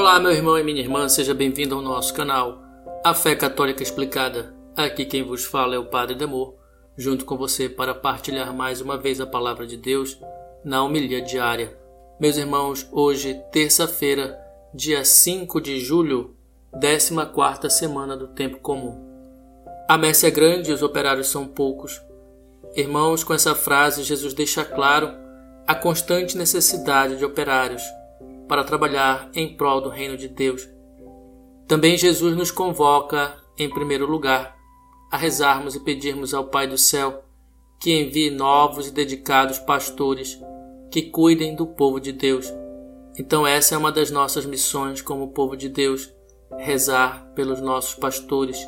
Olá, meu irmão e minha irmã, seja bem-vindo ao nosso canal A Fé Católica Explicada. Aqui quem vos fala é o Padre Demor, junto com você para partilhar mais uma vez a palavra de Deus na homilia diária. Meus irmãos, hoje, terça-feira, dia 5 de julho, 14 semana do tempo comum. A messe é grande e os operários são poucos. Irmãos, com essa frase, Jesus deixa claro a constante necessidade de operários para trabalhar em prol do reino de Deus. Também Jesus nos convoca, em primeiro lugar, a rezarmos e pedirmos ao Pai do céu que envie novos e dedicados pastores que cuidem do povo de Deus. Então, essa é uma das nossas missões como povo de Deus: rezar pelos nossos pastores,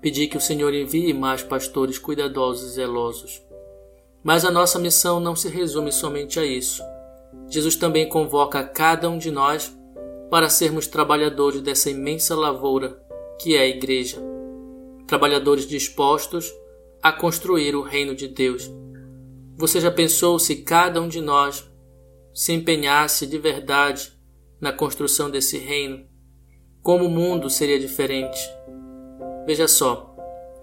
pedir que o Senhor envie mais pastores cuidadosos e zelosos. Mas a nossa missão não se resume somente a isso. Jesus também convoca cada um de nós para sermos trabalhadores dessa imensa lavoura que é a Igreja, trabalhadores dispostos a construir o reino de Deus. Você já pensou se cada um de nós se empenhasse de verdade na construção desse reino? Como o mundo seria diferente? Veja só,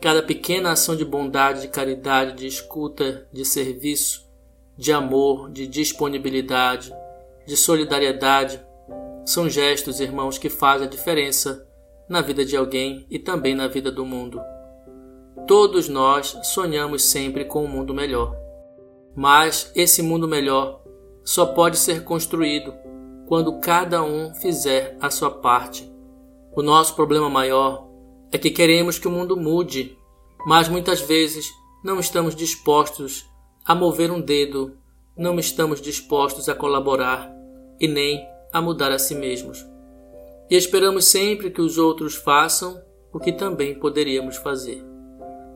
cada pequena ação de bondade, de caridade, de escuta, de serviço, de amor, de disponibilidade, de solidariedade. São gestos, irmãos, que fazem a diferença na vida de alguém e também na vida do mundo. Todos nós sonhamos sempre com um mundo melhor. Mas esse mundo melhor só pode ser construído quando cada um fizer a sua parte. O nosso problema maior é que queremos que o mundo mude, mas muitas vezes não estamos dispostos a mover um dedo, não estamos dispostos a colaborar e nem a mudar a si mesmos. E esperamos sempre que os outros façam o que também poderíamos fazer.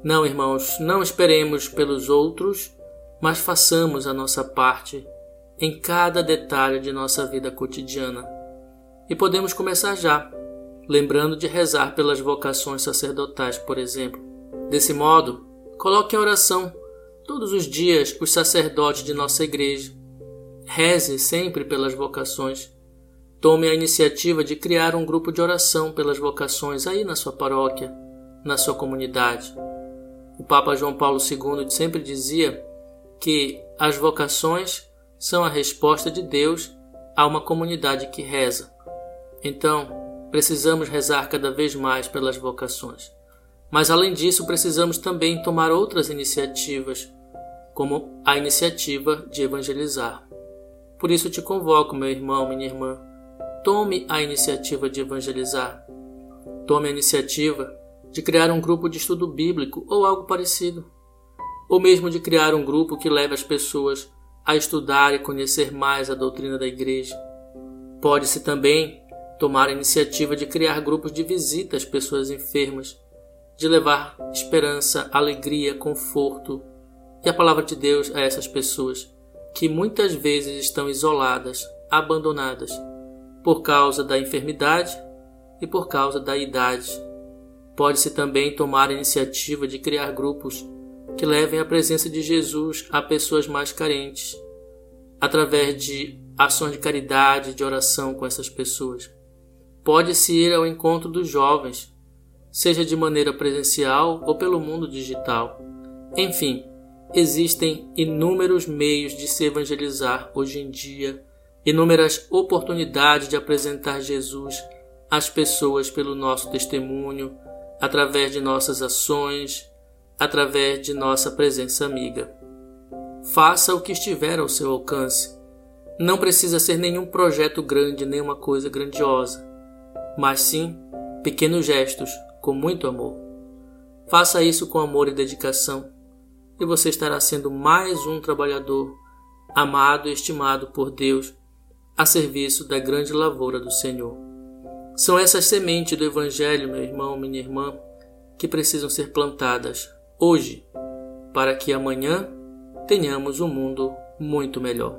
Não, irmãos, não esperemos pelos outros, mas façamos a nossa parte em cada detalhe de nossa vida cotidiana. E podemos começar já, lembrando de rezar pelas vocações sacerdotais, por exemplo. Desse modo, coloque em oração todos os dias os sacerdotes de nossa igreja. Reze sempre pelas vocações. Tome a iniciativa de criar um grupo de oração pelas vocações aí na sua paróquia, na sua comunidade. O Papa João Paulo II sempre dizia que as vocações são a resposta de Deus a uma comunidade que reza. Então, precisamos rezar cada vez mais pelas vocações. Mas além disso, precisamos também tomar outras iniciativas como a iniciativa de evangelizar. Por isso te convoco, meu irmão, minha irmã, tome a iniciativa de evangelizar. Tome a iniciativa de criar um grupo de estudo bíblico ou algo parecido. Ou mesmo de criar um grupo que leve as pessoas a estudar e conhecer mais a doutrina da igreja. Pode-se também tomar a iniciativa de criar grupos de visita às pessoas enfermas, de levar esperança, alegria, conforto, e a palavra de Deus a essas pessoas que muitas vezes estão isoladas, abandonadas, por causa da enfermidade e por causa da idade. Pode-se também tomar a iniciativa de criar grupos que levem a presença de Jesus a pessoas mais carentes, através de ações de caridade, de oração com essas pessoas. Pode-se ir ao encontro dos jovens, seja de maneira presencial ou pelo mundo digital. Enfim, Existem inúmeros meios de se evangelizar hoje em dia, inúmeras oportunidades de apresentar Jesus às pessoas pelo nosso testemunho, através de nossas ações, através de nossa presença amiga. Faça o que estiver ao seu alcance. Não precisa ser nenhum projeto grande, nenhuma coisa grandiosa, mas sim pequenos gestos com muito amor. Faça isso com amor e dedicação e você estará sendo mais um trabalhador amado e estimado por Deus a serviço da grande lavoura do Senhor. São essas sementes do Evangelho, meu irmão, minha irmã, que precisam ser plantadas hoje, para que amanhã tenhamos um mundo muito melhor.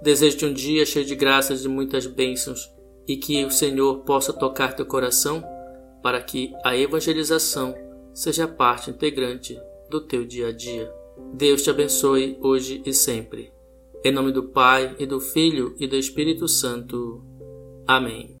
Desejo-te um dia cheio de graças e muitas bênçãos e que o Senhor possa tocar teu coração para que a evangelização seja parte integrante do teu dia a dia. Deus te abençoe hoje e sempre. Em nome do Pai, e do Filho e do Espírito Santo. Amém.